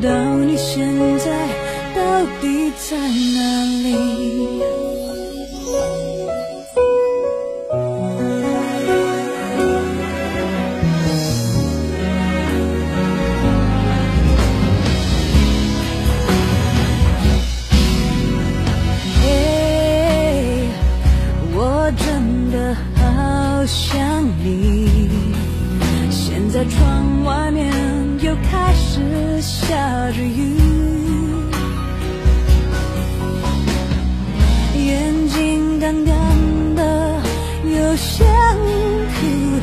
到你现在到底在哪里。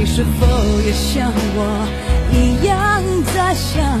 你是否也像我一样在想